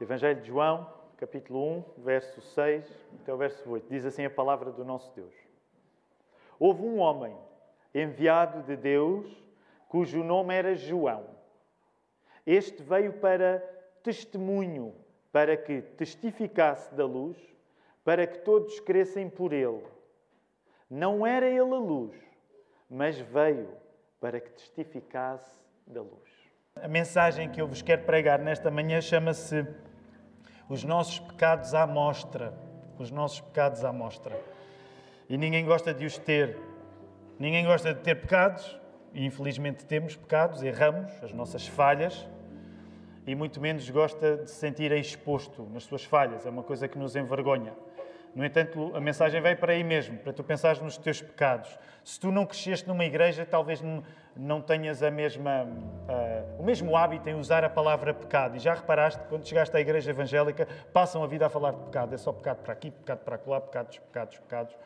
Evangelho de João, capítulo 1, verso 6 até o verso 8. Diz assim a palavra do nosso Deus. Houve um homem enviado de Deus cujo nome era João. Este veio para testemunho, para que testificasse da luz, para que todos crescem por ele. Não era ele a luz, mas veio para que testificasse da luz. A mensagem que eu vos quero pregar nesta manhã chama-se os nossos pecados à mostra. Os nossos pecados à mostra. E ninguém gosta de os ter. Ninguém gosta de ter pecados, e infelizmente temos pecados, erramos, as nossas falhas, e muito menos gosta de se sentir exposto nas suas falhas. É uma coisa que nos envergonha. No entanto, a mensagem vai para aí mesmo, para tu pensares nos teus pecados. Se tu não cresceste numa igreja, talvez não tenhas a mesma, uh, o mesmo hábito em usar a palavra pecado. E já reparaste, quando chegaste à igreja evangélica, passam a vida a falar de pecado. É só pecado para aqui, pecado para lá, pecados, pecados, pecados.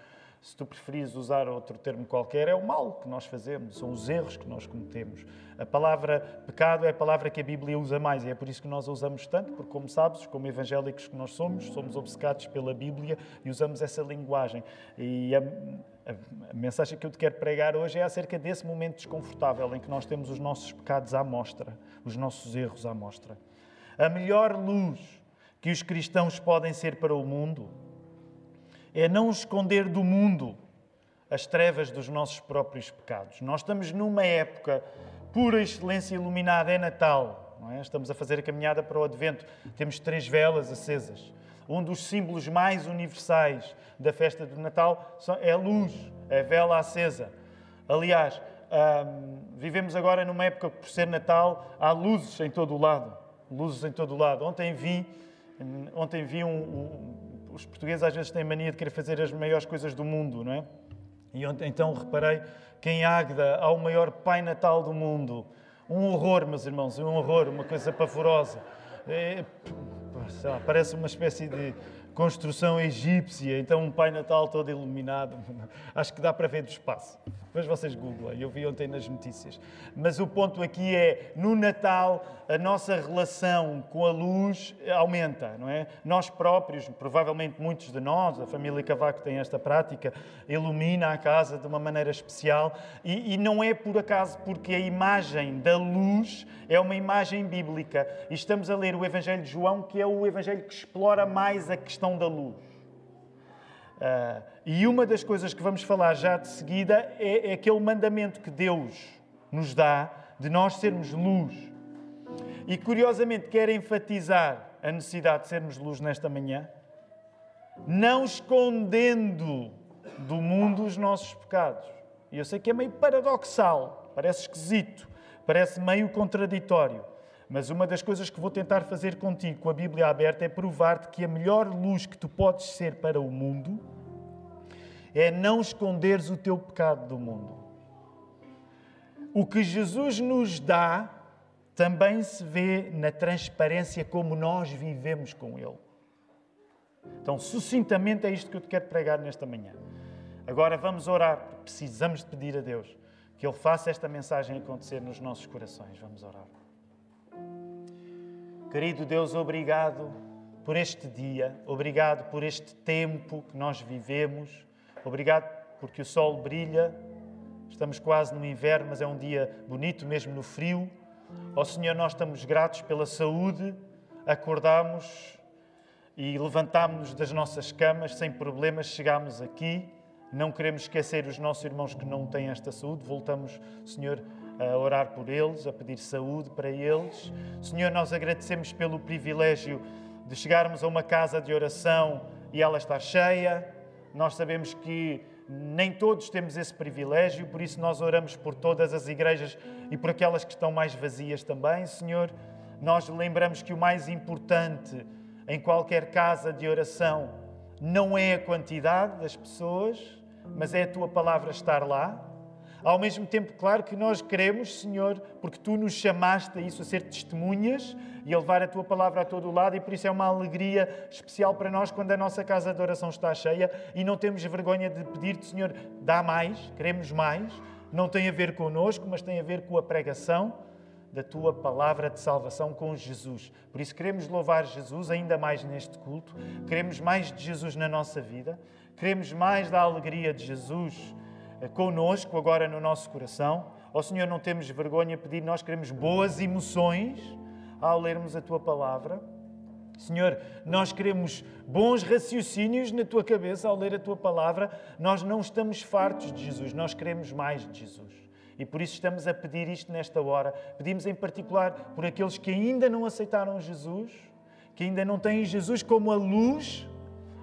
Se tu preferires usar outro termo qualquer, é o mal que nós fazemos, são os erros que nós cometemos. A palavra pecado é a palavra que a Bíblia usa mais e é por isso que nós a usamos tanto, porque, como sabes, como evangélicos que nós somos, somos obcecados pela Bíblia e usamos essa linguagem. E a, a, a mensagem que eu te quero pregar hoje é acerca desse momento desconfortável em que nós temos os nossos pecados à mostra, os nossos erros à mostra. A melhor luz que os cristãos podem ser para o mundo é não esconder do mundo as trevas dos nossos próprios pecados. Nós estamos numa época pura excelência iluminada, é Natal, é? Estamos a fazer a caminhada para o Advento. Temos três velas acesas. Um dos símbolos mais universais da festa do Natal é a luz, a vela acesa. Aliás, hum, vivemos agora numa época que, por ser Natal, há luzes em todo o lado. Luzes em todo o lado. Ontem vi, ontem vi um, um os portugueses às vezes têm mania de querer fazer as maiores coisas do mundo, não é? E então reparei que em Águeda há o maior Pai Natal do mundo. Um horror, meus irmãos, um horror, uma coisa pavorosa. É, parece uma espécie de construção egípcia, então um Pai Natal todo iluminado. Acho que dá para ver do espaço. Depois vocês googlam, eu vi ontem nas notícias. Mas o ponto aqui é, no Natal, a nossa relação com a luz aumenta, não é? Nós próprios, provavelmente muitos de nós, a família Cavaco tem esta prática, ilumina a casa de uma maneira especial e, e não é por acaso porque a imagem da luz é uma imagem bíblica. E estamos a ler o Evangelho de João, que é o Evangelho que explora mais a questão da luz. Uh, e uma das coisas que vamos falar já de seguida é, é aquele mandamento que Deus nos dá de nós sermos luz. E curiosamente quero enfatizar a necessidade de sermos luz nesta manhã, não escondendo do mundo os nossos pecados. E eu sei que é meio paradoxal, parece esquisito, parece meio contraditório. Mas uma das coisas que vou tentar fazer contigo, com a Bíblia aberta, é provar-te que a melhor luz que tu podes ser para o mundo é não esconderes o teu pecado do mundo. O que Jesus nos dá também se vê na transparência como nós vivemos com Ele. Então, sucintamente, é isto que eu te quero pregar nesta manhã. Agora vamos orar, precisamos de pedir a Deus que Ele faça esta mensagem acontecer nos nossos corações. Vamos orar. Querido Deus, obrigado por este dia, obrigado por este tempo que nós vivemos, obrigado porque o sol brilha, estamos quase no inverno, mas é um dia bonito mesmo no frio. Ó oh, Senhor, nós estamos gratos pela saúde, acordamos e levantámos-nos das nossas camas sem problemas, chegámos aqui. Não queremos esquecer os nossos irmãos que não têm esta saúde. Voltamos, Senhor, a orar por eles, a pedir saúde para eles. Senhor, nós agradecemos pelo privilégio de chegarmos a uma casa de oração e ela está cheia. Nós sabemos que nem todos temos esse privilégio, por isso nós oramos por todas as igrejas e por aquelas que estão mais vazias também, Senhor. Nós lembramos que o mais importante em qualquer casa de oração não é a quantidade das pessoas, mas é a tua palavra estar lá. Ao mesmo tempo, claro que nós queremos, Senhor, porque tu nos chamaste a isso, a ser testemunhas e a levar a tua palavra a todo o lado, e por isso é uma alegria especial para nós quando a nossa casa de oração está cheia e não temos vergonha de pedir-te, Senhor, dá mais, queremos mais. Não tem a ver connosco, mas tem a ver com a pregação da tua palavra de salvação com Jesus. Por isso queremos louvar Jesus ainda mais neste culto, queremos mais de Jesus na nossa vida, queremos mais da alegria de Jesus conosco agora no nosso coração. Ó Senhor, não temos vergonha de pedir, nós queremos boas emoções ao lermos a tua palavra. Senhor, nós queremos bons raciocínios na tua cabeça ao ler a tua palavra. Nós não estamos fartos de Jesus, nós queremos mais de Jesus. E por isso estamos a pedir isto nesta hora. Pedimos em particular por aqueles que ainda não aceitaram Jesus, que ainda não têm Jesus como a luz.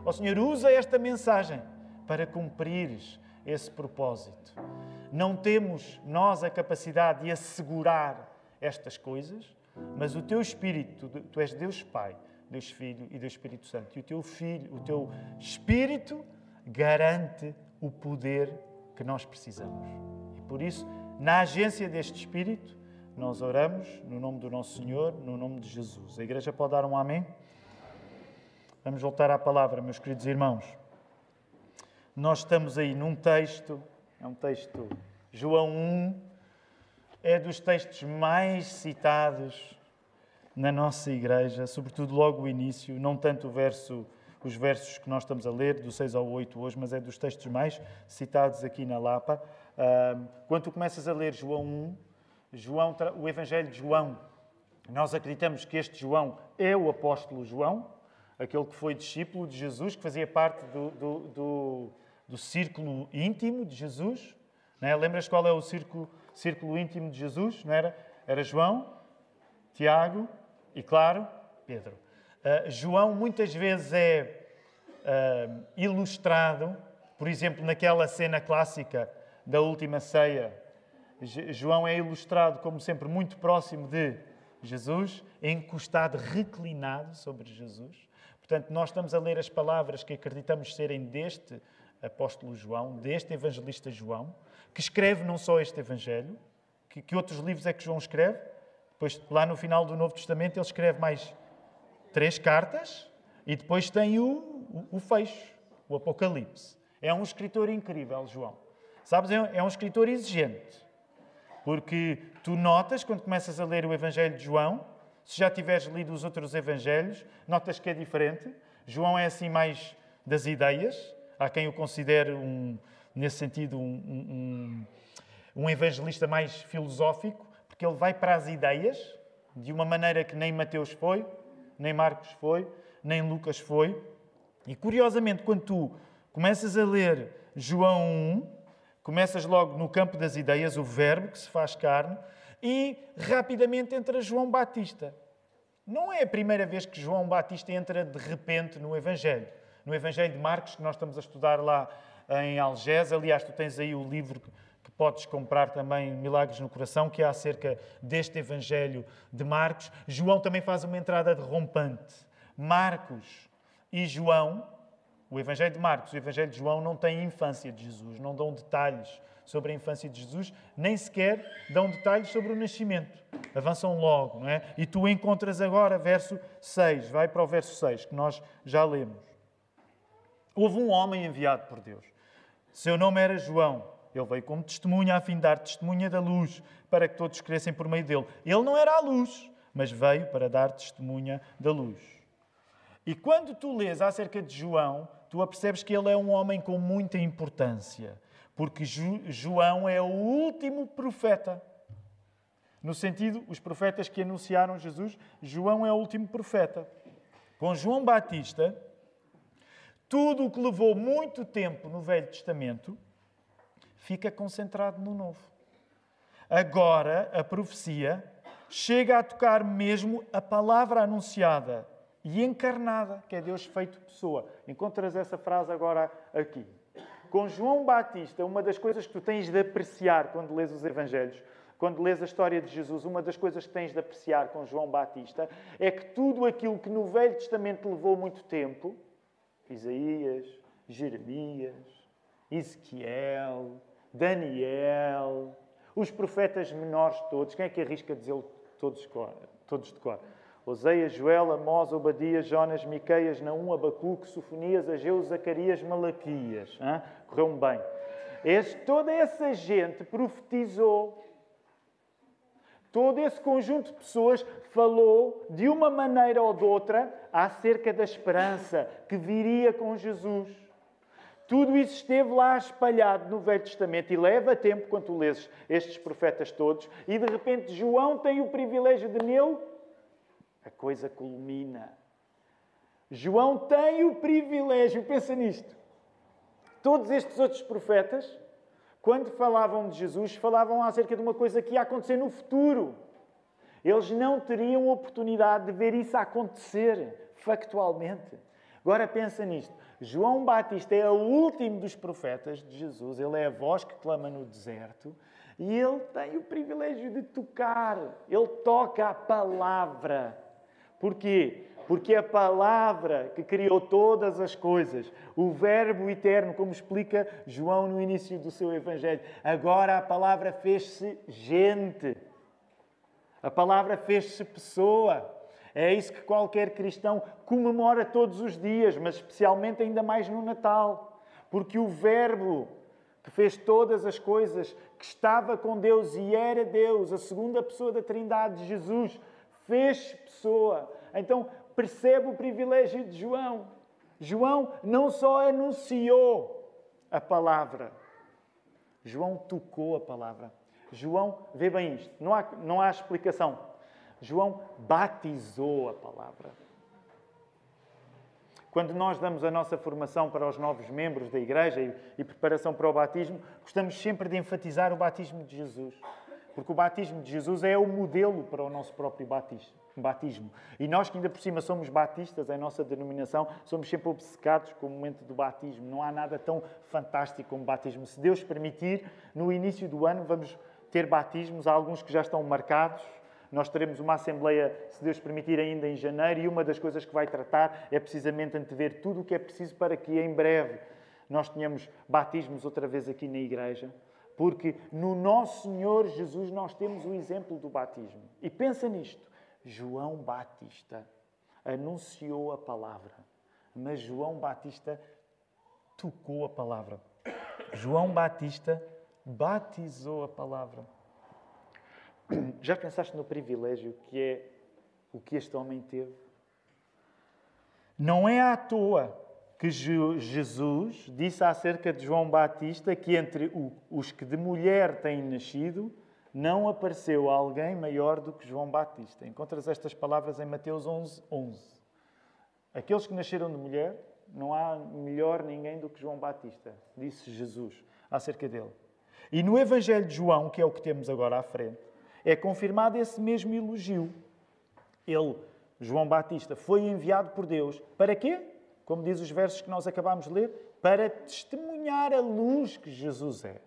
Ó oh, Senhor, usa esta mensagem para cumprires esse propósito. Não temos nós a capacidade de assegurar estas coisas, mas o teu Espírito, tu és Deus Pai, Deus Filho e Deus Espírito Santo. E o teu Filho, o teu Espírito garante o poder que nós precisamos. E por isso, na agência deste Espírito, nós oramos no nome do nosso Senhor, no nome de Jesus. A igreja pode dar um amém? Vamos voltar à palavra, meus queridos irmãos. Nós estamos aí num texto, é um texto, João 1, é dos textos mais citados na nossa igreja, sobretudo logo o início, não tanto o verso, os versos que nós estamos a ler, do 6 ao 8 hoje, mas é dos textos mais citados aqui na Lapa. Quando tu começas a ler João 1, João, o Evangelho de João, nós acreditamos que este João é o apóstolo João, aquele que foi discípulo de Jesus, que fazia parte do, do, do, do círculo íntimo de Jesus. é? Lembras qual é o círculo, círculo íntimo de Jesus? Não era? Era João, Tiago e, claro, Pedro. Uh, João muitas vezes é uh, ilustrado, por exemplo, naquela cena clássica da última ceia, João é ilustrado como sempre muito próximo de Jesus, encostado, reclinado sobre Jesus. Portanto, nós estamos a ler as palavras que acreditamos serem deste apóstolo João, deste evangelista João, que escreve não só este evangelho, que, que outros livros é que João escreve, depois lá no final do Novo Testamento ele escreve mais três cartas e depois tem o, o, o fecho, o Apocalipse. É um escritor incrível, João. Sabes, é, é um escritor exigente. Porque tu notas, quando começas a ler o Evangelho de João, se já tiveres lido os outros Evangelhos, notas que é diferente. João é assim mais das ideias. Há quem o considere, um, nesse sentido, um, um, um evangelista mais filosófico, porque ele vai para as ideias de uma maneira que nem Mateus foi, nem Marcos foi, nem Lucas foi. E curiosamente, quando tu começas a ler João 1, Começas logo no campo das ideias, o verbo que se faz carne, e rapidamente entra João Batista. Não é a primeira vez que João Batista entra de repente no Evangelho. No Evangelho de Marcos, que nós estamos a estudar lá em Algés, aliás, tu tens aí o livro que podes comprar também, Milagres no Coração, que é acerca deste Evangelho de Marcos. João também faz uma entrada derrompante. Marcos e João o Evangelho de Marcos e o Evangelho de João não têm infância de Jesus, não dão detalhes sobre a infância de Jesus, nem sequer dão detalhes sobre o nascimento. Avançam logo, não é? E tu encontras agora verso 6, vai para o verso 6, que nós já lemos. Houve um homem enviado por Deus. Seu nome era João. Ele veio como testemunha a fim de dar testemunha da luz, para que todos crescem por meio dele. Ele não era a luz, mas veio para dar testemunha da luz. E quando tu lês acerca de João, tu apercebes que ele é um homem com muita importância, porque João é o último profeta. No sentido, os profetas que anunciaram Jesus, João é o último profeta. Com João Batista, tudo o que levou muito tempo no Velho Testamento fica concentrado no Novo. Agora, a profecia chega a tocar mesmo a palavra anunciada e encarnada, que é Deus feito pessoa. Encontras essa frase agora aqui. Com João Batista, uma das coisas que tu tens de apreciar quando lês os Evangelhos, quando lês a história de Jesus, uma das coisas que tens de apreciar com João Batista é que tudo aquilo que no Velho Testamento levou muito tempo, Isaías, Jeremias, Ezequiel, Daniel, os profetas menores todos, quem é que arrisca dizer todos, todos de cor? Oseias, Joel, Amós, Obadias, Jonas, Miqueias, Naum, Abacuque, Sofonias, Ageu, Zacarias, Malaquias. Correu-me bem. Este, toda essa gente profetizou. Todo esse conjunto de pessoas falou de uma maneira ou de outra acerca da esperança que viria com Jesus. Tudo isso esteve lá espalhado no Velho Testamento e leva tempo quando tu lês estes profetas todos e de repente João tem o privilégio de nele, a coisa culmina. João tem o privilégio, pensa nisto. Todos estes outros profetas quando falavam de Jesus, falavam acerca de uma coisa que ia acontecer no futuro. Eles não teriam oportunidade de ver isso acontecer factualmente. Agora pensa nisto. João Batista é o último dos profetas de Jesus. Ele é a voz que clama no deserto. E ele tem o privilégio de tocar. Ele toca a palavra. Porquê? Porque a palavra que criou todas as coisas, o Verbo eterno, como explica João no início do seu Evangelho, agora a palavra fez-se gente. A palavra fez-se pessoa. É isso que qualquer cristão comemora todos os dias, mas especialmente ainda mais no Natal. Porque o Verbo que fez todas as coisas, que estava com Deus e era Deus, a segunda pessoa da Trindade, Jesus, fez pessoa. Então, percebe o privilégio de João. João não só anunciou a palavra, João tocou a palavra. João, vê bem isto, não há, não há explicação. João batizou a palavra. Quando nós damos a nossa formação para os novos membros da igreja e, e preparação para o batismo, gostamos sempre de enfatizar o batismo de Jesus. Porque o batismo de Jesus é o modelo para o nosso próprio batismo. E nós que ainda por cima somos batistas, em nossa denominação, somos sempre obcecados com o momento do batismo. Não há nada tão fantástico como batismo. Se Deus permitir, no início do ano vamos ter batismos, há alguns que já estão marcados. Nós teremos uma Assembleia, se Deus permitir, ainda em janeiro, e uma das coisas que vai tratar é precisamente antever tudo o que é preciso para que em breve nós tenhamos batismos outra vez aqui na igreja. Porque no nosso Senhor Jesus nós temos o exemplo do batismo. E pensa nisto: João Batista anunciou a palavra, mas João Batista tocou a palavra. João Batista batizou a palavra. Já pensaste no privilégio que é o que este homem teve? Não é à toa que Jesus disse acerca de João Batista que entre os que de mulher têm nascido, não apareceu alguém maior do que João Batista. Encontras estas palavras em Mateus 11, 11. Aqueles que nasceram de mulher, não há melhor ninguém do que João Batista, disse Jesus acerca dele. E no Evangelho de João, que é o que temos agora à frente, é confirmado esse mesmo elogio. Ele, João Batista, foi enviado por Deus para quê? como diz os versos que nós acabámos de ler, para testemunhar a luz que Jesus é.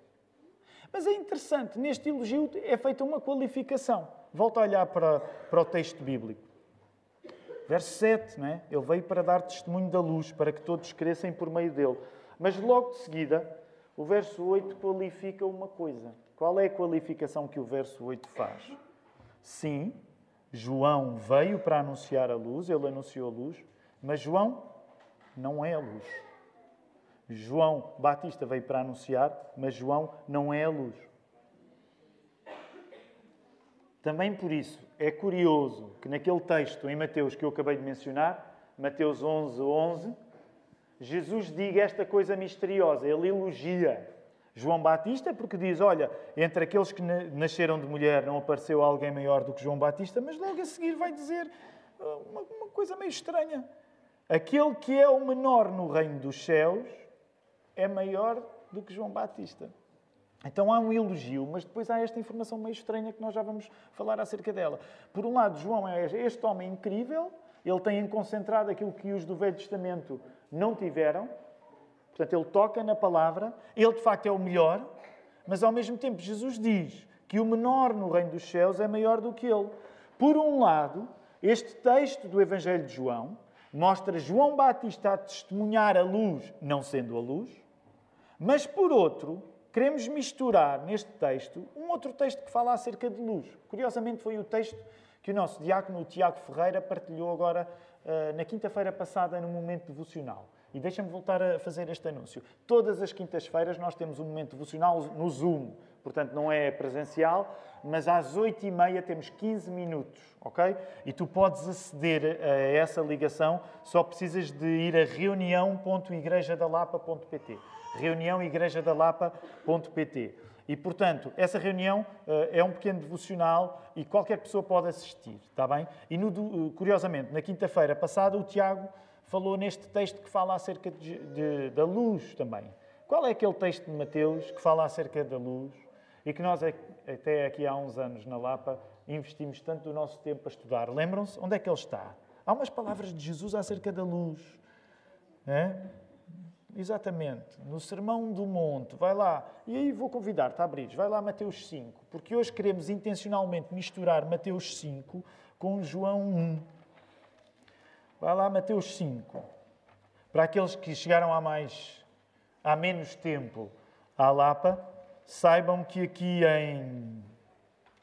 Mas é interessante, neste elogio é feita uma qualificação. Volta a olhar para, para o texto bíblico. Verso 7, não é? Ele veio para dar testemunho da luz, para que todos crescem por meio dele. Mas logo de seguida, o verso 8 qualifica uma coisa. Qual é a qualificação que o verso 8 faz? Sim, João veio para anunciar a luz, ele anunciou a luz, mas João não é a luz. João Batista veio para anunciar, mas João não é a luz. Também por isso é curioso que naquele texto em Mateus que eu acabei de mencionar, Mateus 11, 11, Jesus diga esta coisa misteriosa. Ele elogia João Batista porque diz: Olha, entre aqueles que nasceram de mulher não apareceu alguém maior do que João Batista, mas logo a seguir vai dizer uh, uma, uma coisa meio estranha. Aquele que é o menor no reino dos céus é maior do que João Batista. Então há um elogio, mas depois há esta informação meio estranha que nós já vamos falar acerca dela. Por um lado, João é este homem incrível, ele tem concentrado aquilo que os do Velho Testamento não tiveram. Portanto, ele toca na palavra, ele de facto é o melhor, mas ao mesmo tempo Jesus diz que o menor no reino dos céus é maior do que ele. Por um lado, este texto do Evangelho de João mostra João Batista a testemunhar a luz, não sendo a luz, mas por outro, queremos misturar neste texto um outro texto que fala acerca de luz. Curiosamente, foi o texto que o nosso diácono, o Tiago Ferreira, partilhou agora uh, na quinta-feira passada no momento devocional. E deixa-me voltar a fazer este anúncio. Todas as quintas-feiras nós temos um momento devocional no Zoom. Portanto, não é presencial, mas às 8h30 temos 15 minutos, ok? E tu podes aceder a essa ligação, só precisas de ir a reunião.igrejadalapa.pt reuniãoigrejadalapa.pt e, portanto, essa reunião uh, é um pequeno devocional e qualquer pessoa pode assistir, está bem? E, no, curiosamente, na quinta-feira passada, o Tiago falou neste texto que fala acerca de, de, da luz também. Qual é aquele texto de Mateus que fala acerca da luz e que nós, até aqui há uns anos na Lapa, investimos tanto do nosso tempo a estudar? Lembram-se? Onde é que ele está? Há umas palavras de Jesus acerca da luz. É? Exatamente, no Sermão do Monte, vai lá. E aí vou convidar-te a abrir, vai lá Mateus 5, porque hoje queremos intencionalmente misturar Mateus 5 com João 1. Vai lá Mateus 5. Para aqueles que chegaram há mais, há menos tempo à Lapa, saibam que aqui em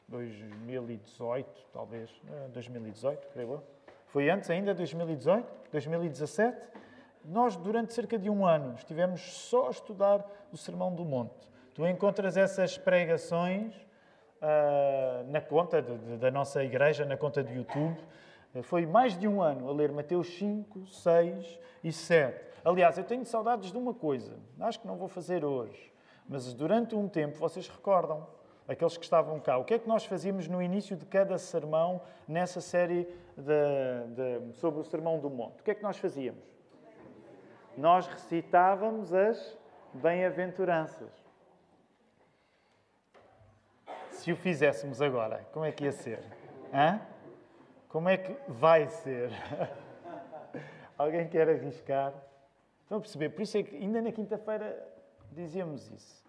2018, talvez, 2018, creio eu, foi antes ainda, 2018, 2017, nós, durante cerca de um ano, estivemos só a estudar o Sermão do Monte. Tu encontras essas pregações uh, na conta de, de, da nossa igreja, na conta do YouTube. Foi mais de um ano a ler Mateus 5, 6 e 7. Aliás, eu tenho saudades de uma coisa. Acho que não vou fazer hoje. Mas durante um tempo, vocês recordam, aqueles que estavam cá, o que é que nós fazíamos no início de cada sermão nessa série de, de, sobre o Sermão do Monte? O que é que nós fazíamos? Nós recitávamos as bem-aventuranças. Se o fizéssemos agora, como é que ia ser? Hã? Como é que vai ser? Alguém quer arriscar? Estão a perceber? Por isso é que ainda na quinta-feira dizíamos isso.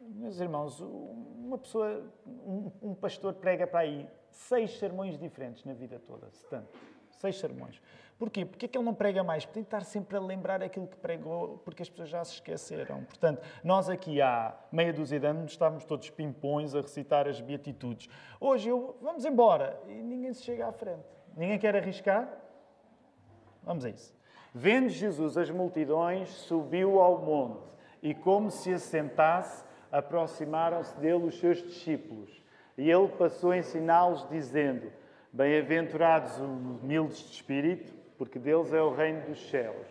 Meus irmãos, uma pessoa, um, um pastor prega para aí seis sermões diferentes na vida toda, se tanto. Seis sermões. Porquê? Porque é que ele não prega mais? Porque tem que estar sempre a lembrar aquilo que pregou, porque as pessoas já se esqueceram. Portanto, nós aqui há meia dúzia de anos estávamos todos pimpões a recitar as beatitudes. Hoje eu, vamos embora, e ninguém se chega à frente. Ninguém quer arriscar? Vamos a isso. Vendo Jesus as multidões, subiu ao monte e, como se assentasse, aproximaram-se dele os seus discípulos. E ele passou a ensiná-los, dizendo: Bem-aventurados os humildes de espírito, porque deles é o reino dos céus.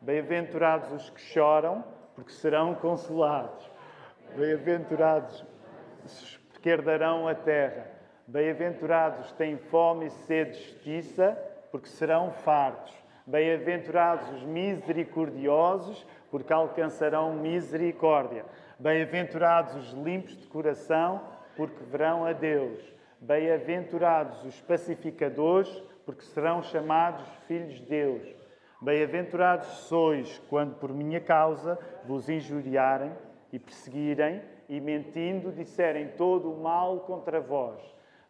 Bem-aventurados os que choram, porque serão consolados. Bem-aventurados os que herdarão a terra. Bem-aventurados têm fome e sede de justiça, porque serão fartos. Bem-aventurados os misericordiosos, porque alcançarão misericórdia. Bem-aventurados os limpos de coração, porque verão a Deus. Bem-aventurados os pacificadores, porque serão chamados filhos de Deus. Bem-aventurados sois quando por minha causa vos injuriarem e perseguirem e mentindo disserem todo o mal contra vós.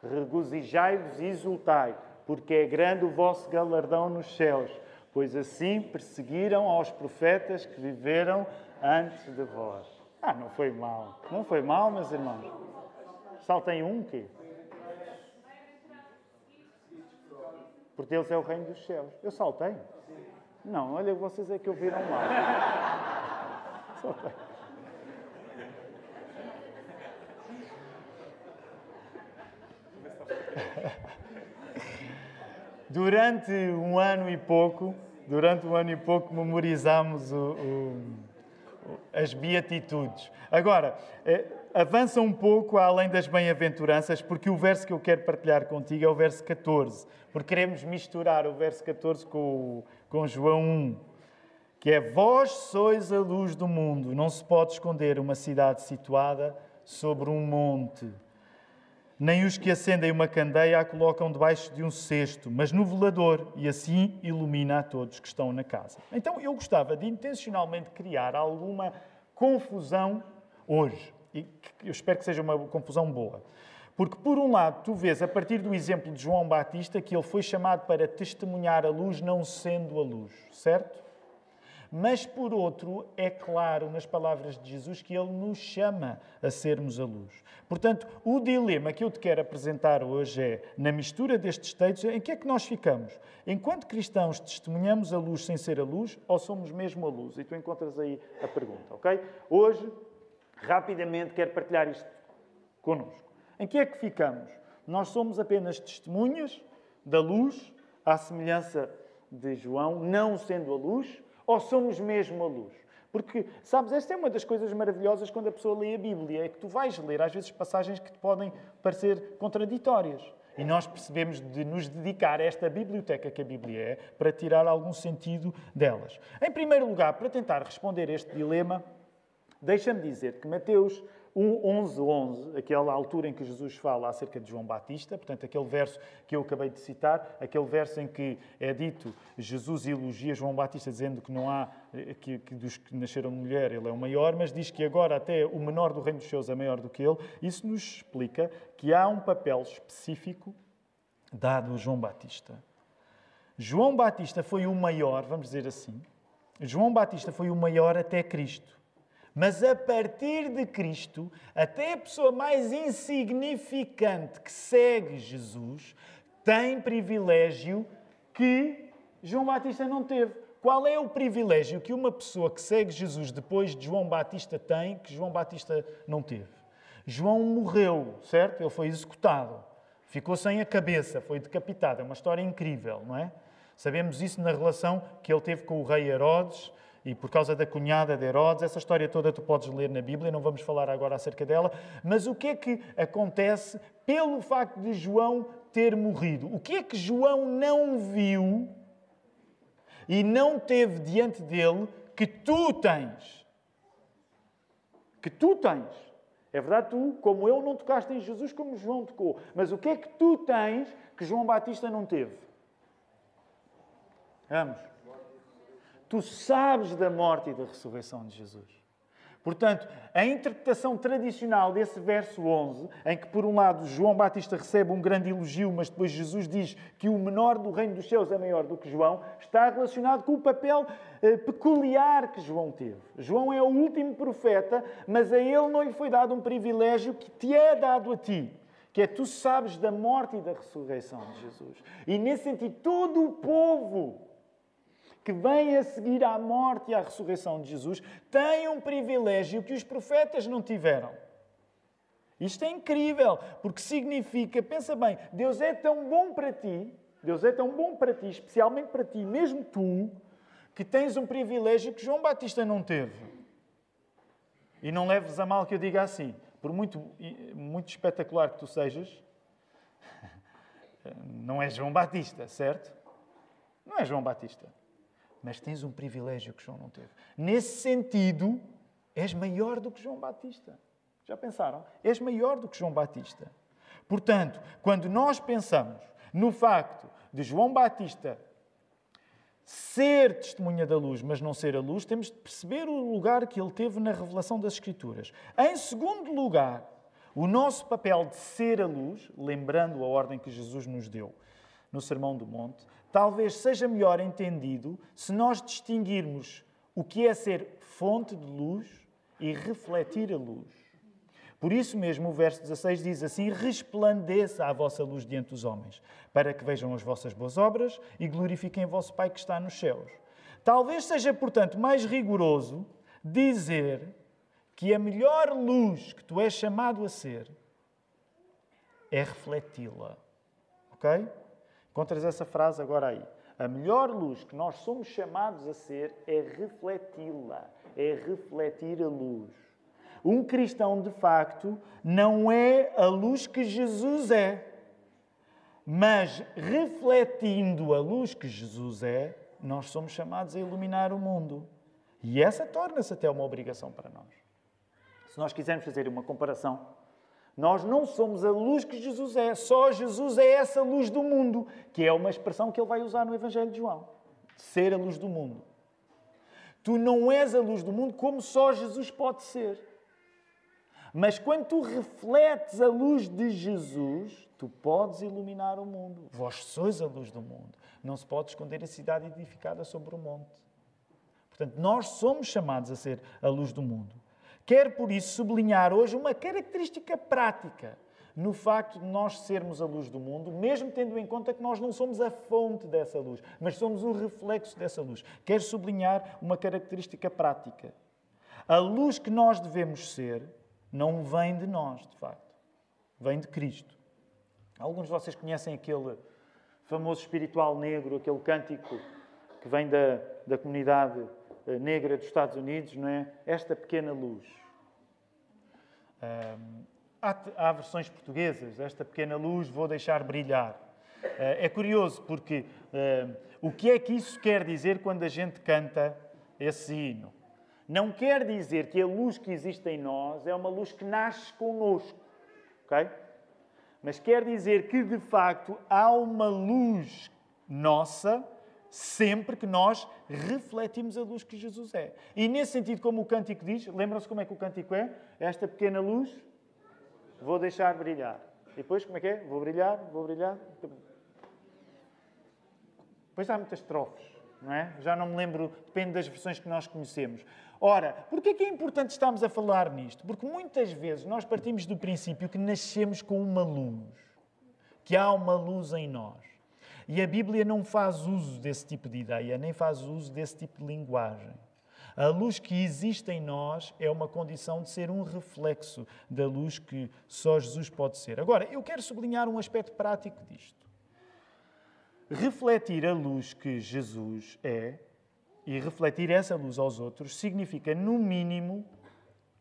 Regozijai-vos e exultai, porque é grande o vosso galardão nos céus, pois assim perseguiram aos profetas que viveram antes de vós. Ah, não foi mal. Não foi mal, meus irmãos. Saltem um quê? Porque Deus é o reino dos céus. Eu saltei? Não, olha, vocês é que ouviram mal. Saltei. Durante um ano e pouco, durante um ano e pouco, memorizámos o, o, as beatitudes. Agora, eh, avança um pouco além das bem-aventuranças, porque o verso que eu quero partilhar contigo é o verso 14, porque queremos misturar o verso 14 com, com João 1, que é: Vós sois a luz do mundo, não se pode esconder uma cidade situada sobre um monte. Nem os que acendem uma candeia a colocam debaixo de um cesto, mas no velador, e assim ilumina a todos que estão na casa. Então eu gostava de intencionalmente criar alguma confusão hoje e eu espero que seja uma confusão boa. Porque, por um lado, tu vês, a partir do exemplo de João Batista, que ele foi chamado para testemunhar a luz, não sendo a luz, certo? mas por outro, é claro nas palavras de Jesus que ele nos chama a sermos a luz. Portanto, o dilema que eu te quero apresentar hoje é, na mistura destes textos, em que é que nós ficamos? Enquanto cristãos, testemunhamos a luz sem ser a luz ou somos mesmo a luz? E tu encontras aí a pergunta, ok? Hoje, rapidamente, quero partilhar isto connosco. Em que é que ficamos? Nós somos apenas testemunhas da luz, à semelhança de João, não sendo a luz, ou somos mesmo a luz? Porque, sabes, esta é uma das coisas maravilhosas quando a pessoa lê a Bíblia, é que tu vais ler, às vezes, passagens que te podem parecer contraditórias. E nós percebemos de nos dedicar a esta biblioteca que a Bíblia é para tirar algum sentido delas. Em primeiro lugar, para tentar responder este dilema, deixa-me dizer que Mateus 11, 11, aquela altura em que Jesus fala acerca de João Batista, portanto, aquele verso que eu acabei de citar, aquele verso em que é dito Jesus elogia João Batista dizendo que não há, que, que dos que nasceram de mulher ele é o maior, mas diz que agora até o menor do reino dos céus é maior do que ele. Isso nos explica que há um papel específico dado a João Batista. João Batista foi o maior, vamos dizer assim. João Batista foi o maior até Cristo. Mas a partir de Cristo, até a pessoa mais insignificante que segue Jesus tem privilégio que João Batista não teve. Qual é o privilégio que uma pessoa que segue Jesus depois de João Batista tem que João Batista não teve? João morreu, certo? Ele foi executado. Ficou sem a cabeça, foi decapitado. É uma história incrível, não é? Sabemos isso na relação que ele teve com o rei Herodes e por causa da cunhada de Herodes. Essa história toda tu podes ler na Bíblia, não vamos falar agora acerca dela. Mas o que é que acontece pelo facto de João ter morrido? O que é que João não viu e não teve diante dele que tu tens? Que tu tens. É verdade, tu, como eu, não tocaste em Jesus como João tocou. Mas o que é que tu tens que João Batista não teve? Vamos. Tu sabes da morte e da ressurreição de Jesus. Portanto, a interpretação tradicional desse verso 11, em que, por um lado, João Batista recebe um grande elogio, mas depois Jesus diz que o menor do reino dos céus é maior do que João, está relacionado com o papel eh, peculiar que João teve. João é o último profeta, mas a ele não lhe foi dado um privilégio que te é dado a ti que é tu sabes da morte e da ressurreição de Jesus. E nesse sentido, todo o povo que vem a seguir à morte e à ressurreição de Jesus, tem um privilégio que os profetas não tiveram. Isto é incrível, porque significa, pensa bem, Deus é tão bom para ti, Deus é tão bom para ti, especialmente para ti, mesmo tu, que tens um privilégio que João Batista não teve. E não leves a mal que eu diga assim, por muito, muito espetacular que tu sejas, não é João Batista, certo? Não é João Batista mas tens um privilégio que João não teve. Nesse sentido, és maior do que João Batista. Já pensaram? És maior do que João Batista. Portanto, quando nós pensamos no facto de João Batista ser testemunha da luz, mas não ser a luz, temos de perceber o lugar que ele teve na revelação das Escrituras. Em segundo lugar, o nosso papel de ser a luz, lembrando a ordem que Jesus nos deu no Sermão do Monte, talvez seja melhor entendido se nós distinguirmos o que é ser fonte de luz e refletir a luz. Por isso mesmo, o verso 16 diz assim: Resplandeça a vossa luz diante dos homens, para que vejam as vossas boas obras e glorifiquem o vosso Pai que está nos céus. Talvez seja, portanto, mais rigoroso dizer que a melhor luz que tu és chamado a ser é refleti-la. Ok? Encontras essa frase agora aí. A melhor luz que nós somos chamados a ser é refleti-la, é refletir a luz. Um cristão, de facto, não é a luz que Jesus é. Mas refletindo a luz que Jesus é, nós somos chamados a iluminar o mundo. E essa torna-se até uma obrigação para nós. Se nós quisermos fazer uma comparação nós não somos a luz que Jesus é, só Jesus é essa luz do mundo, que é uma expressão que ele vai usar no Evangelho de João. Ser a luz do mundo. Tu não és a luz do mundo como só Jesus pode ser. Mas quando tu refletes a luz de Jesus, tu podes iluminar o mundo. Vós sois a luz do mundo. Não se pode esconder a cidade edificada sobre o monte. Portanto, nós somos chamados a ser a luz do mundo. Quero, por isso, sublinhar hoje uma característica prática no facto de nós sermos a luz do mundo, mesmo tendo em conta que nós não somos a fonte dessa luz, mas somos o reflexo dessa luz. Quero sublinhar uma característica prática. A luz que nós devemos ser não vem de nós, de facto. Vem de Cristo. Alguns de vocês conhecem aquele famoso espiritual negro, aquele cântico que vem da, da comunidade negra dos Estados Unidos, não é? Esta pequena luz. Um, há, há, versões portuguesas, esta pequena luz vou deixar brilhar. Uh, é curioso porque uh, o que é que isso quer dizer quando a gente canta esse hino? Não quer dizer que a luz que existe em nós é uma luz que nasce connosco, ok? Mas quer dizer que de facto há uma luz nossa sempre que nós refletimos a luz que Jesus é. E nesse sentido, como o cântico diz, lembram-se como é que o cântico é? Esta pequena luz vou deixar brilhar. E depois, como é que é? Vou brilhar, vou brilhar. Depois há muitas estrofes, não é? Já não me lembro, depende das versões que nós conhecemos. Ora, porquê é que é importante estarmos a falar nisto? Porque muitas vezes nós partimos do princípio que nascemos com uma luz, que há uma luz em nós. E a Bíblia não faz uso desse tipo de ideia, nem faz uso desse tipo de linguagem. A luz que existe em nós é uma condição de ser um reflexo da luz que só Jesus pode ser. Agora, eu quero sublinhar um aspecto prático disto. Refletir a luz que Jesus é e refletir essa luz aos outros significa, no mínimo,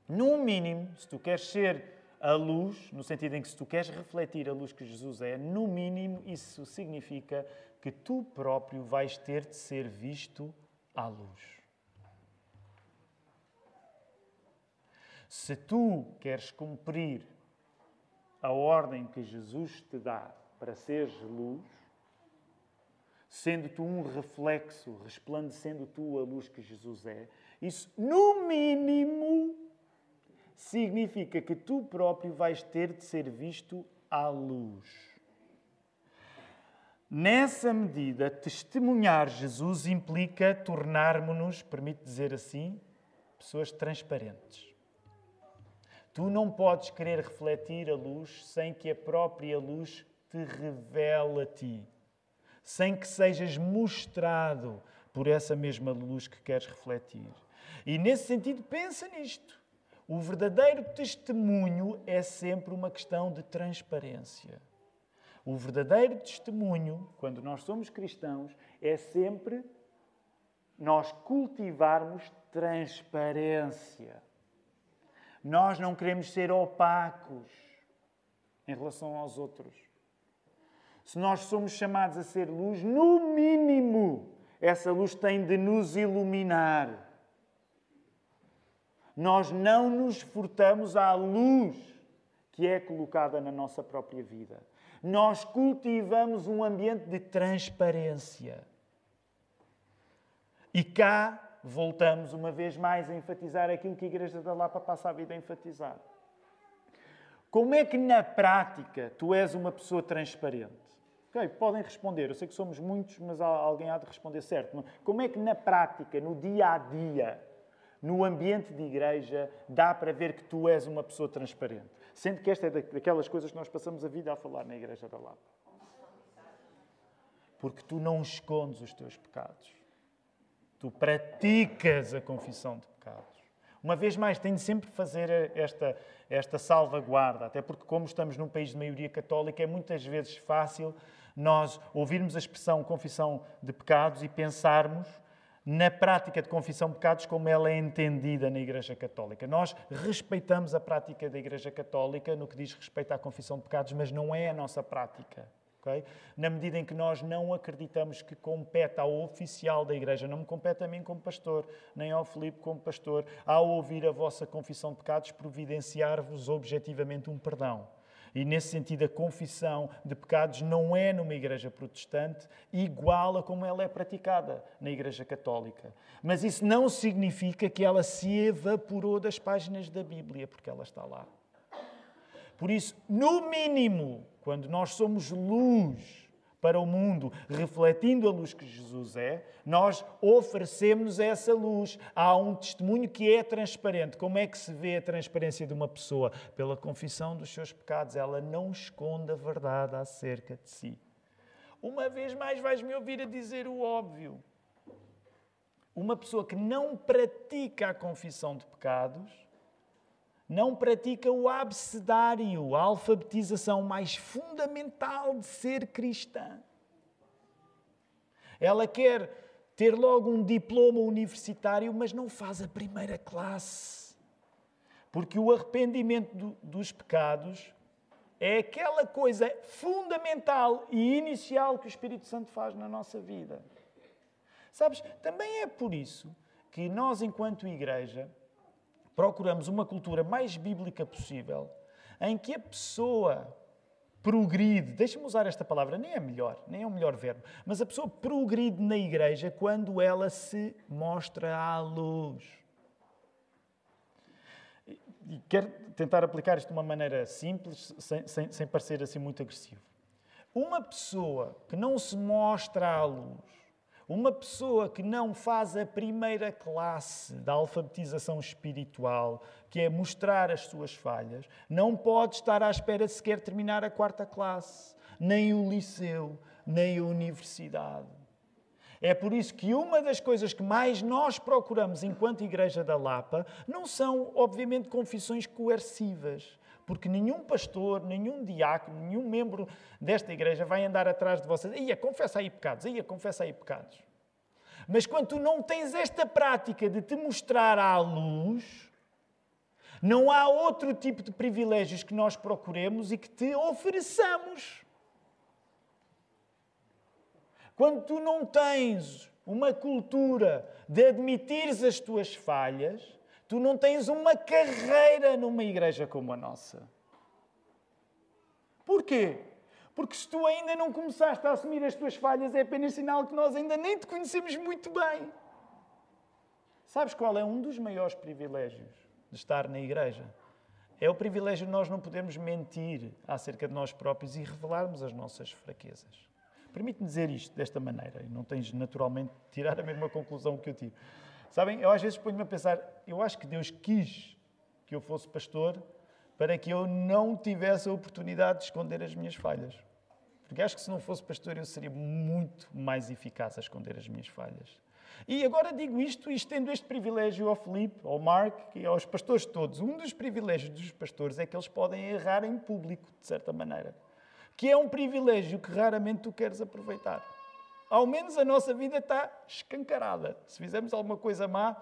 no mínimo, se tu queres ser a luz, no sentido em que se tu queres refletir a luz que Jesus é, no mínimo isso significa que tu próprio vais ter de ser visto à luz. Se tu queres cumprir a ordem que Jesus te dá para seres luz, sendo tu um reflexo, resplandecendo tu a luz que Jesus é, isso no mínimo significa que tu próprio vais ter de ser visto à luz. Nessa medida, testemunhar Jesus implica tornarmos-nos, permite dizer assim, pessoas transparentes. Tu não podes querer refletir a luz sem que a própria luz te revele a ti, sem que sejas mostrado por essa mesma luz que queres refletir. E nesse sentido, pensa nisto. O verdadeiro testemunho é sempre uma questão de transparência. O verdadeiro testemunho, quando nós somos cristãos, é sempre nós cultivarmos transparência. Nós não queremos ser opacos em relação aos outros. Se nós somos chamados a ser luz, no mínimo, essa luz tem de nos iluminar nós não nos furtamos à luz que é colocada na nossa própria vida. Nós cultivamos um ambiente de transparência. E cá voltamos uma vez mais a enfatizar aquilo que a Igreja da Lapa passa a vida a enfatizar. Como é que na prática tu és uma pessoa transparente? Ok, podem responder. Eu sei que somos muitos, mas alguém há de responder certo. Como é que na prática, no dia a dia, no ambiente de igreja, dá para ver que tu és uma pessoa transparente. Sendo que esta é daquelas coisas que nós passamos a vida a falar na Igreja da Lapa. Porque tu não escondes os teus pecados. Tu praticas a confissão de pecados. Uma vez mais, tenho sempre de fazer esta, esta salvaguarda, até porque, como estamos num país de maioria católica, é muitas vezes fácil nós ouvirmos a expressão confissão de pecados e pensarmos na prática de confissão de pecados como ela é entendida na Igreja Católica. Nós respeitamos a prática da Igreja Católica no que diz respeito à confissão de pecados, mas não é a nossa prática. Okay? Na medida em que nós não acreditamos que compete ao oficial da Igreja, não me compete a mim como pastor, nem ao Filipe como pastor, ao ouvir a vossa confissão de pecados, providenciar-vos objetivamente um perdão. E nesse sentido, a confissão de pecados não é numa igreja protestante igual a como ela é praticada na igreja católica. Mas isso não significa que ela se evaporou das páginas da Bíblia, porque ela está lá. Por isso, no mínimo, quando nós somos luz para o mundo, refletindo a luz que Jesus é, nós oferecemos essa luz. Há um testemunho que é transparente. Como é que se vê a transparência de uma pessoa? Pela confissão dos seus pecados. Ela não esconde a verdade acerca de si. Uma vez mais vais-me ouvir a dizer o óbvio. Uma pessoa que não pratica a confissão de pecados não pratica o abcedário, a alfabetização mais fundamental de ser cristã. Ela quer ter logo um diploma universitário, mas não faz a primeira classe. Porque o arrependimento do, dos pecados é aquela coisa fundamental e inicial que o Espírito Santo faz na nossa vida. Sabes, também é por isso que nós, enquanto igreja, procuramos uma cultura mais bíblica possível, em que a pessoa progride, deixa-me usar esta palavra, nem é melhor, nem é o melhor verbo, mas a pessoa progride na igreja quando ela se mostra à luz. E quero tentar aplicar isto de uma maneira simples, sem, sem, sem parecer assim muito agressivo. Uma pessoa que não se mostra à luz, uma pessoa que não faz a primeira classe da alfabetização espiritual, que é mostrar as suas falhas, não pode estar à espera de sequer terminar a quarta classe, nem o liceu, nem a universidade. É por isso que uma das coisas que mais nós procuramos enquanto Igreja da Lapa não são, obviamente, confissões coercivas. Porque nenhum pastor, nenhum diácono, nenhum membro desta igreja vai andar atrás de vocês. Ia, confessa aí pecados, ia, confessa aí pecados. Mas quando tu não tens esta prática de te mostrar à luz, não há outro tipo de privilégios que nós procuremos e que te ofereçamos. Quando tu não tens uma cultura de admitires as tuas falhas, Tu não tens uma carreira numa igreja como a nossa. Porquê? Porque se tu ainda não começaste a assumir as tuas falhas, é apenas sinal que nós ainda nem te conhecemos muito bem. Sabes qual é um dos maiores privilégios de estar na igreja? É o privilégio de nós não podermos mentir acerca de nós próprios e revelarmos as nossas fraquezas. Permite-me dizer isto desta maneira, e não tens naturalmente de tirar a mesma conclusão que eu tiro. Sabem, eu às vezes ponho-me a pensar, eu acho que Deus quis que eu fosse pastor para que eu não tivesse a oportunidade de esconder as minhas falhas. Porque acho que se não fosse pastor eu seria muito mais eficaz a esconder as minhas falhas. E agora digo isto e estendo este privilégio ao Felipe, ao Mark e aos pastores todos. Um dos privilégios dos pastores é que eles podem errar em público, de certa maneira. Que é um privilégio que raramente tu queres aproveitar ao menos a nossa vida está escancarada. Se fizermos alguma coisa má,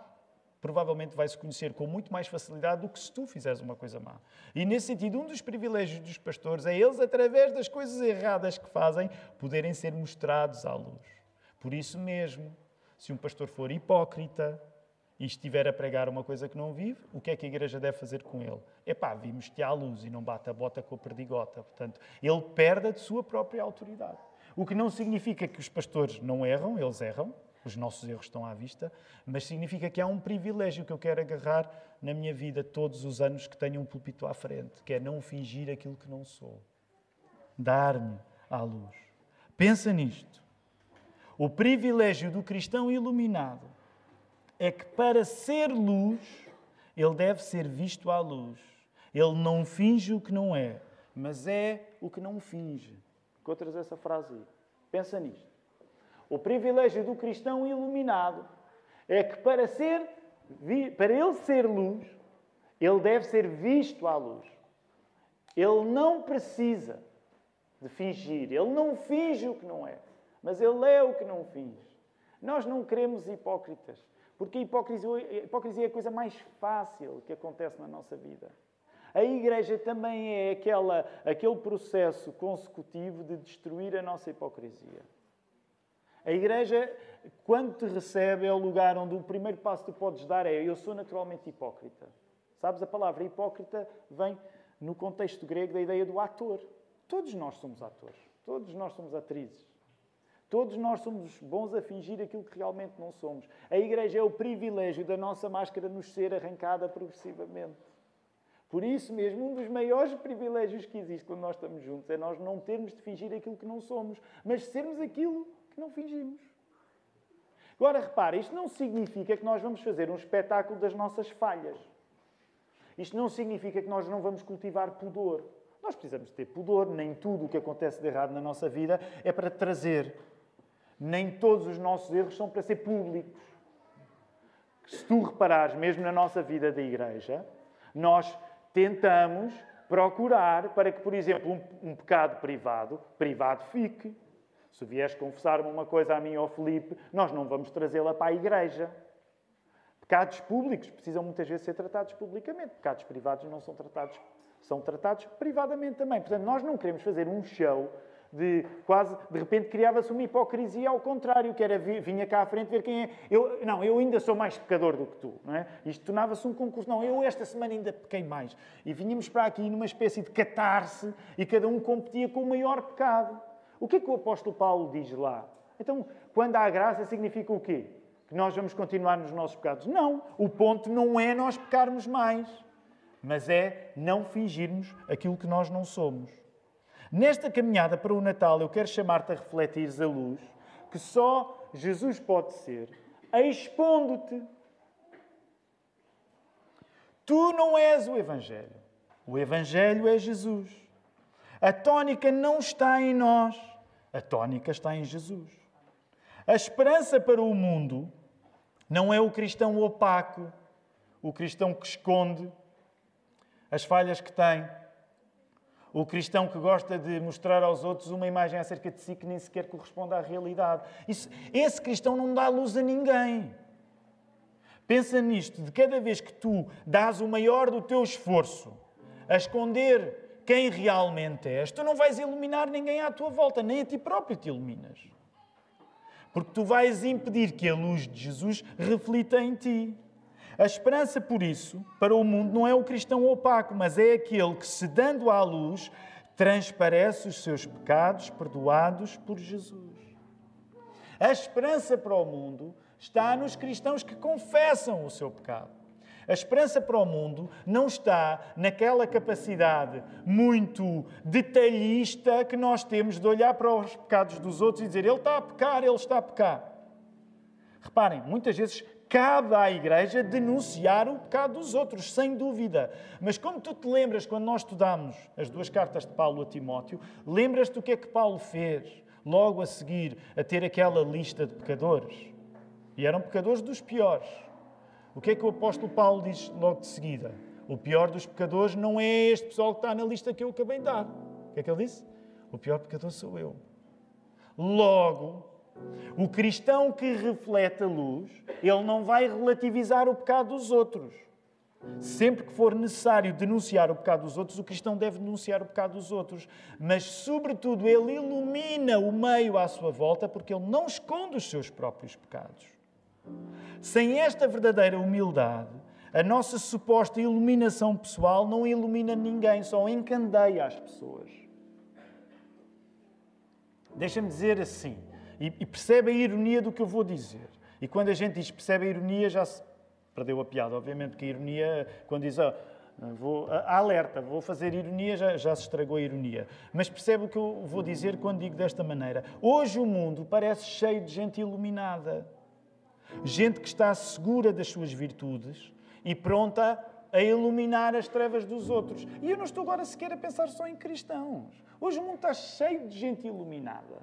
provavelmente vai-se conhecer com muito mais facilidade do que se tu fizeres uma coisa má. E nesse sentido, um dos privilégios dos pastores é eles, através das coisas erradas que fazem, poderem ser mostrados à luz. Por isso mesmo, se um pastor for hipócrita e estiver a pregar uma coisa que não vive, o que é que a igreja deve fazer com ele? Epá, vimos-te à luz e não bate a bota com a perdigota. Portanto, ele perde a sua própria autoridade. O que não significa que os pastores não erram, eles erram, os nossos erros estão à vista, mas significa que há um privilégio que eu quero agarrar na minha vida todos os anos que tenho um púlpito à frente, que é não fingir aquilo que não sou. Dar-me à luz. Pensa nisto. O privilégio do cristão iluminado é que para ser luz, ele deve ser visto à luz. Ele não finge o que não é, mas é o que não finge. Encontras essa frase aí. Pensa nisto. O privilégio do cristão iluminado é que para ser para ele ser luz, ele deve ser visto à luz. Ele não precisa de fingir, ele não finge o que não é, mas ele é o que não finge. Nós não queremos hipócritas, porque a hipocrisia, a hipocrisia é a coisa mais fácil que acontece na nossa vida. A igreja também é aquela, aquele processo consecutivo de destruir a nossa hipocrisia. A igreja, quando te recebe, é o lugar onde o primeiro passo que tu podes dar é: Eu sou naturalmente hipócrita. Sabes, a palavra hipócrita vem no contexto grego da ideia do ator. Todos nós somos atores. Todos nós somos atrizes. Todos nós somos bons a fingir aquilo que realmente não somos. A igreja é o privilégio da nossa máscara nos ser arrancada progressivamente. Por isso mesmo, um dos maiores privilégios que existe quando nós estamos juntos é nós não termos de fingir aquilo que não somos, mas sermos aquilo que não fingimos. Agora, repare, isto não significa que nós vamos fazer um espetáculo das nossas falhas. Isto não significa que nós não vamos cultivar pudor. Nós precisamos ter pudor, nem tudo o que acontece de errado na nossa vida é para trazer. Nem todos os nossos erros são para ser públicos. Se tu reparares, mesmo na nossa vida da igreja, nós tentamos procurar para que, por exemplo, um, um pecado privado, privado fique. Se vieres confessar-me uma coisa a mim ou ao Felipe, nós não vamos trazê-la para a igreja. Pecados públicos precisam muitas vezes ser tratados publicamente. Pecados privados não são tratados, são tratados privadamente também. Portanto, nós não queremos fazer um show de quase, de repente criava-se uma hipocrisia ao contrário, que era vinha cá à frente ver quem é. Eu, não, eu ainda sou mais pecador do que tu, não é? Isto tornava-se um concurso. Não, eu esta semana ainda pequei mais. E vinhamos para aqui numa espécie de catarse e cada um competia com o maior pecado. O que é que o apóstolo Paulo diz lá? Então, quando há graça, significa o quê? Que nós vamos continuar nos nossos pecados? Não. O ponto não é nós pecarmos mais, mas é não fingirmos aquilo que nós não somos. Nesta caminhada para o Natal, eu quero chamar-te a refletires a luz que só Jesus pode ser, expondo-te. Tu não és o Evangelho. O Evangelho é Jesus. A tónica não está em nós, a tónica está em Jesus. A esperança para o mundo não é o cristão opaco, o cristão que esconde as falhas que tem, o cristão que gosta de mostrar aos outros uma imagem acerca de si que nem sequer corresponde à realidade. Isso, esse cristão não dá luz a ninguém. Pensa nisto: de cada vez que tu dás o maior do teu esforço a esconder quem realmente és, tu não vais iluminar ninguém à tua volta, nem a ti próprio te iluminas. Porque tu vais impedir que a luz de Jesus reflita em ti. A esperança, por isso, para o mundo não é o cristão opaco, mas é aquele que, se dando à luz, transparece os seus pecados perdoados por Jesus. A esperança para o mundo está nos cristãos que confessam o seu pecado. A esperança para o mundo não está naquela capacidade muito detalhista que nós temos de olhar para os pecados dos outros e dizer ele está a pecar, ele está a pecar. Reparem, muitas vezes cabe à Igreja denunciar o pecado dos outros, sem dúvida. Mas como tu te lembras, quando nós estudamos as duas cartas de Paulo a Timóteo, lembras-te o que é que Paulo fez logo a seguir a ter aquela lista de pecadores? E eram pecadores dos piores. O que é que o apóstolo Paulo diz logo de seguida? O pior dos pecadores não é este pessoal que está na lista que eu acabei de dar. O que é que ele disse? O pior pecador sou eu. Logo, o cristão que reflete a luz, ele não vai relativizar o pecado dos outros. Sempre que for necessário denunciar o pecado dos outros, o cristão deve denunciar o pecado dos outros. Mas, sobretudo, ele ilumina o meio à sua volta porque ele não esconde os seus próprios pecados. Sem esta verdadeira humildade, a nossa suposta iluminação pessoal não ilumina ninguém, só encandeia as pessoas. Deixa-me dizer assim: e, e percebe a ironia do que eu vou dizer. E quando a gente diz percebe a ironia, já se perdeu a piada, obviamente, porque a ironia, quando diz oh, vou, alerta, vou fazer ironia, já, já se estragou a ironia. Mas percebe o que eu vou dizer quando digo desta maneira. Hoje o mundo parece cheio de gente iluminada, gente que está segura das suas virtudes e pronta a iluminar as trevas dos outros. E eu não estou agora sequer a pensar só em cristãos. Hoje o mundo está cheio de gente iluminada.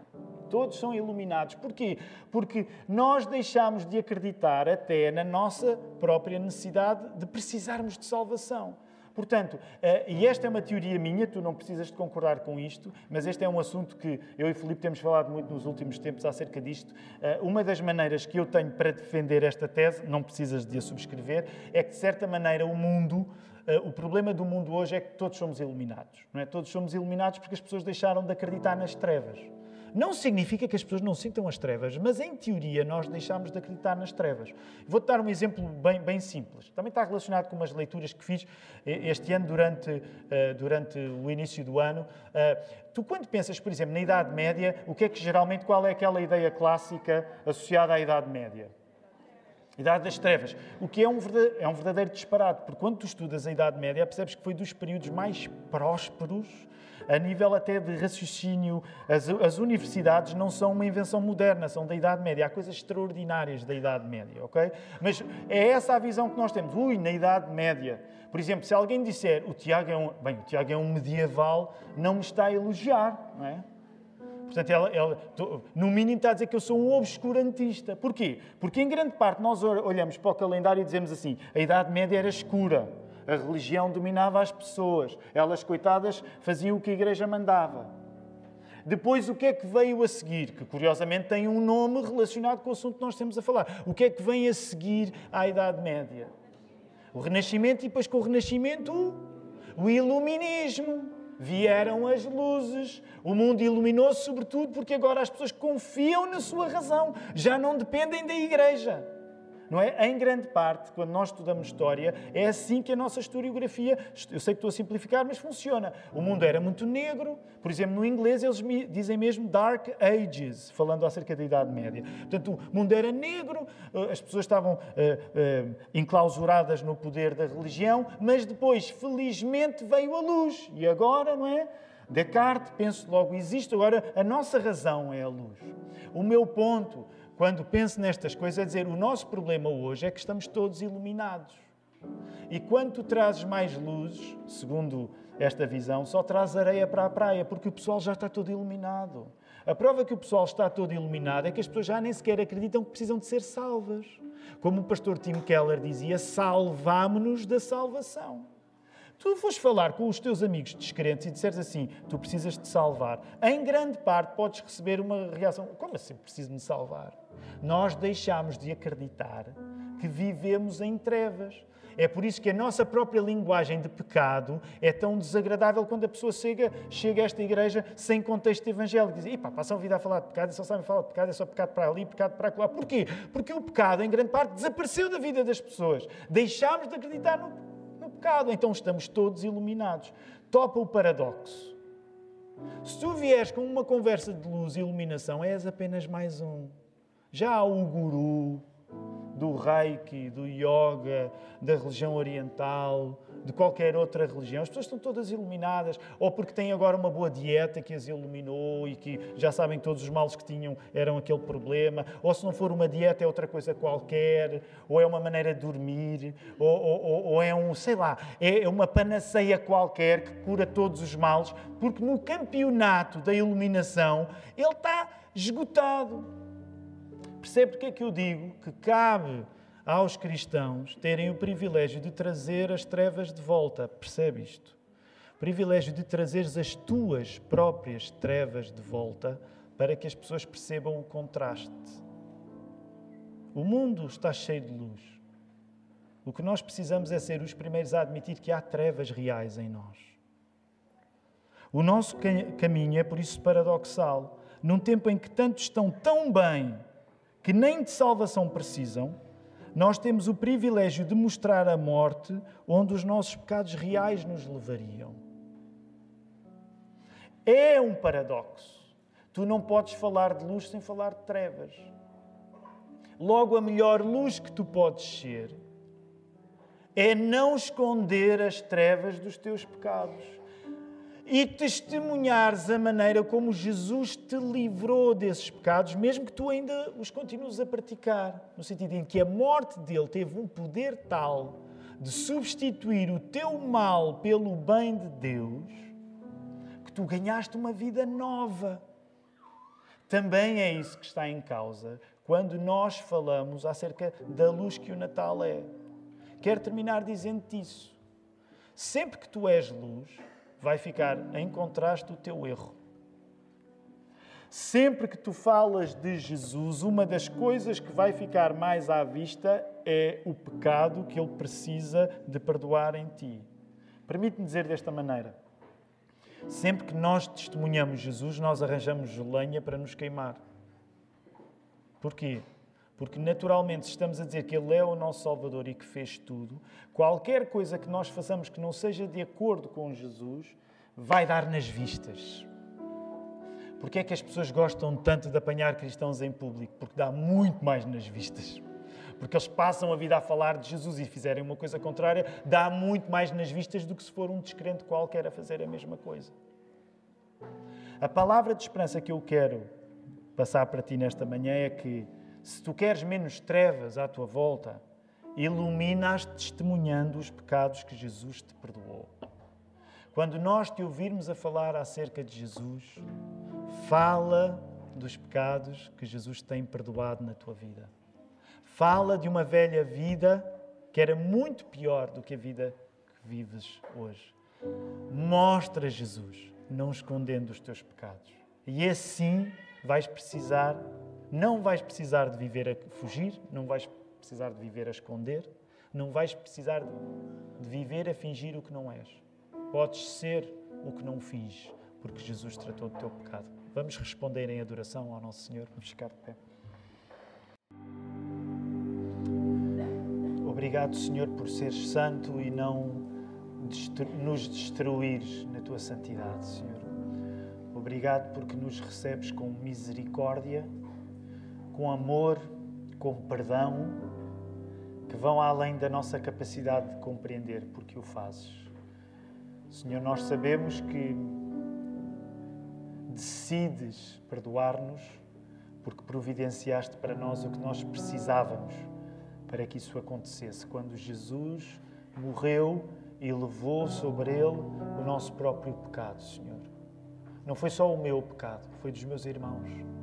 Todos são iluminados. Porquê? Porque nós deixamos de acreditar até na nossa própria necessidade de precisarmos de salvação. Portanto, eh, e esta é uma teoria minha, tu não precisas de concordar com isto, mas este é um assunto que eu e Filipe temos falado muito nos últimos tempos acerca disto. Eh, uma das maneiras que eu tenho para defender esta tese, não precisas de a subscrever, é que, de certa maneira, o mundo eh, o problema do mundo hoje é que todos somos iluminados. Não é? Todos somos iluminados porque as pessoas deixaram de acreditar nas trevas. Não significa que as pessoas não sintam as trevas, mas em teoria nós deixamos de acreditar nas trevas. Vou-te dar um exemplo bem, bem simples. Também está relacionado com umas leituras que fiz este ano durante, uh, durante o início do ano. Uh, tu, quando pensas, por exemplo, na Idade Média, o que é que geralmente, qual é aquela ideia clássica associada à Idade Média? Idade das Trevas. O que é um, verdadeiro, é um verdadeiro disparate, porque quando tu estudas a Idade Média, percebes que foi dos períodos mais prósperos, a nível até de raciocínio. As, as universidades não são uma invenção moderna, são da Idade Média. Há coisas extraordinárias da Idade Média, ok? Mas é essa a visão que nós temos. Ui, na Idade Média. Por exemplo, se alguém disser o Tiago é um, bem, o Tiago é um medieval, não me está a elogiar, não é? Portanto, ela, ela, no mínimo está a dizer que eu sou um obscurantista. Porquê? Porque em grande parte nós olhamos para o calendário e dizemos assim: a Idade Média era escura, a religião dominava as pessoas, elas, coitadas, faziam o que a igreja mandava. Depois, o que é que veio a seguir? Que curiosamente tem um nome relacionado com o assunto que nós temos a falar. O que é que vem a seguir à Idade Média? O Renascimento e depois com o Renascimento o Iluminismo vieram as luzes, o mundo iluminou-se, sobretudo porque agora as pessoas confiam na sua razão, já não dependem da igreja. Não é? Em grande parte, quando nós estudamos história, é assim que a nossa historiografia, eu sei que estou a simplificar, mas funciona. O mundo era muito negro, por exemplo, no inglês eles dizem mesmo Dark Ages, falando acerca da Idade Média. Portanto, o mundo era negro, eh, as pessoas estavam uh, uh, enclausuradas no poder da religião, mas depois, felizmente, veio a luz. E agora, não é? Descartes, penso logo, existe. Agora, a nossa razão é a luz. O meu ponto quando penso nestas coisas, é dizer: o nosso problema hoje é que estamos todos iluminados. E quando tu trazes mais luzes, segundo esta visão, só traz areia para a praia, porque o pessoal já está todo iluminado. A prova que o pessoal está todo iluminado é que as pessoas já nem sequer acreditam que precisam de ser salvas. Como o pastor Tim Keller dizia, salvamo-nos da salvação. Tu fores falar com os teus amigos descrentes e disseres assim, tu precisas te salvar, em grande parte podes receber uma reação, como assim preciso me salvar? Nós deixamos de acreditar que vivemos em trevas. É por isso que a nossa própria linguagem de pecado é tão desagradável quando a pessoa chega, chega a esta igreja sem contexto evangélico. Diz, pá, passam a vida a falar de pecado e só sabem falar de pecado, é só pecado para ali, pecado para lá. Porquê? Porque o pecado, em grande parte, desapareceu da vida das pessoas. Deixámos de acreditar no, no pecado, então estamos todos iluminados. Topa o paradoxo. Se tu vieres com uma conversa de luz e iluminação, és apenas mais um. Já o guru do reiki, do yoga, da religião oriental, de qualquer outra religião. As pessoas estão todas iluminadas, ou porque têm agora uma boa dieta que as iluminou e que já sabem todos os males que tinham eram aquele problema, ou se não for uma dieta é outra coisa qualquer, ou é uma maneira de dormir, ou, ou, ou é um, sei lá, é uma panaceia qualquer que cura todos os males, porque no campeonato da iluminação ele está esgotado. Percebe porque é que eu digo que cabe aos cristãos terem o privilégio de trazer as trevas de volta? Percebe isto? O privilégio de trazeres as tuas próprias trevas de volta para que as pessoas percebam o contraste. O mundo está cheio de luz. O que nós precisamos é ser os primeiros a admitir que há trevas reais em nós. O nosso caminho é por isso paradoxal. Num tempo em que tantos estão tão bem que nem de salvação precisam, nós temos o privilégio de mostrar a morte onde os nossos pecados reais nos levariam. É um paradoxo. Tu não podes falar de luz sem falar de trevas. Logo, a melhor luz que tu podes ser é não esconder as trevas dos teus pecados e testemunhares a maneira como Jesus te livrou desses pecados, mesmo que tu ainda os continues a praticar. No sentido em que a morte dele teve um poder tal de substituir o teu mal pelo bem de Deus, que tu ganhaste uma vida nova. Também é isso que está em causa quando nós falamos acerca da luz que o Natal é. Quero terminar dizendo-te isso. Sempre que tu és luz, vai ficar em contraste o teu erro. Sempre que tu falas de Jesus, uma das coisas que vai ficar mais à vista é o pecado que ele precisa de perdoar em ti. Permite-me dizer desta maneira: sempre que nós testemunhamos Jesus, nós arranjamos lenha para nos queimar. Porquê? Porque naturalmente, se estamos a dizer que Ele é o nosso Salvador e que fez tudo, qualquer coisa que nós façamos que não seja de acordo com Jesus, vai dar nas vistas. Porque é que as pessoas gostam tanto de apanhar cristãos em público? Porque dá muito mais nas vistas. porque eles passam a vida a falar de Jesus e fizerem uma coisa contrária, dá muito mais nas vistas do que se for um descrente qualquer a fazer a mesma coisa. A palavra de esperança que eu quero passar para ti nesta manhã é que, se tu queres menos trevas à tua volta, ilumina-as testemunhando os pecados que Jesus te perdoou. Quando nós te ouvirmos a falar acerca de Jesus, fala dos pecados que Jesus tem perdoado na tua vida. Fala de uma velha vida que era muito pior do que a vida que vives hoje. Mostra Jesus, não escondendo os teus pecados. E assim vais precisar, não vais precisar de viver a fugir, não vais precisar de viver a esconder, não vais precisar de viver a fingir o que não és. Podes ser o que não finges, porque Jesus tratou do teu pecado. Vamos responder em adoração ao nosso Senhor. Vamos ficar de pé. Obrigado, Senhor, por seres santo e não nos destruires na tua santidade, Senhor. Obrigado porque nos recebes com misericórdia, com amor, com perdão, que vão além da nossa capacidade de compreender porque o fazes. Senhor, nós sabemos que decides perdoar-nos porque providenciaste para nós o que nós precisávamos para que isso acontecesse. Quando Jesus morreu e levou sobre ele o nosso próprio pecado, Senhor. Não foi só o meu pecado, foi dos meus irmãos.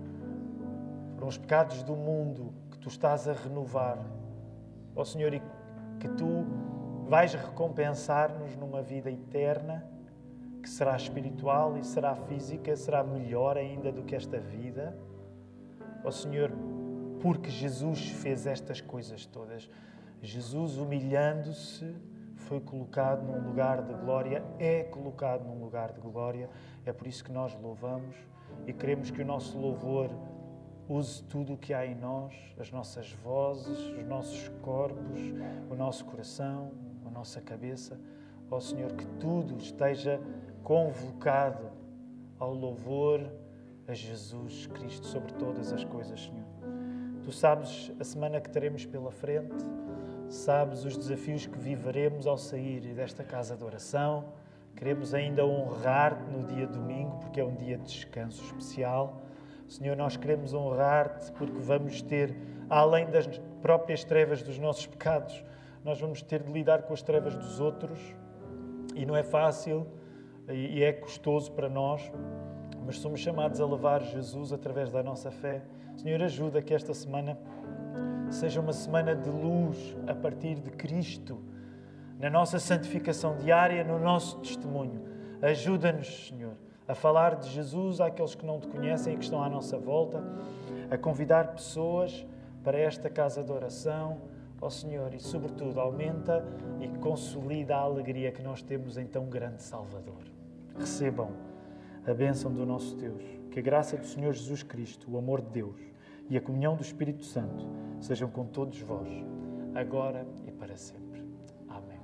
Foram os pecados do mundo que tu estás a renovar, ó oh, Senhor, e que tu vais recompensar-nos numa vida eterna que será espiritual e será física, será melhor ainda do que esta vida. Ó oh, Senhor, porque Jesus fez estas coisas todas. Jesus, humilhando-se, foi colocado num lugar de glória, é colocado num lugar de glória. É por isso que nós louvamos e queremos que o nosso louvor use tudo o que há em nós, as nossas vozes, os nossos corpos, o nosso coração, a nossa cabeça. Ó Senhor, que tudo esteja convocado ao louvor a Jesus Cristo sobre todas as coisas, Senhor. Tu sabes a semana que teremos pela frente, sabes os desafios que viveremos ao sair desta casa de oração. Queremos ainda honrar-te no dia domingo, porque é um dia de descanso especial. Senhor, nós queremos honrar-te porque vamos ter, além das próprias trevas dos nossos pecados, nós vamos ter de lidar com as trevas dos outros. E não é fácil e é custoso para nós, mas somos chamados a levar Jesus através da nossa fé. Senhor, ajuda que esta semana seja uma semana de luz a partir de Cristo, na nossa santificação diária, no nosso testemunho. Ajuda-nos, Senhor, a falar de Jesus àqueles que não te conhecem e que estão à nossa volta, a convidar pessoas para esta casa de oração, ó Senhor, e sobretudo aumenta e consolida a alegria que nós temos em tão grande Salvador. Recebam a bênção do nosso Deus. Que a graça do Senhor Jesus Cristo, o amor de Deus e a comunhão do Espírito Santo sejam com todos vós, agora e para sempre. Amém.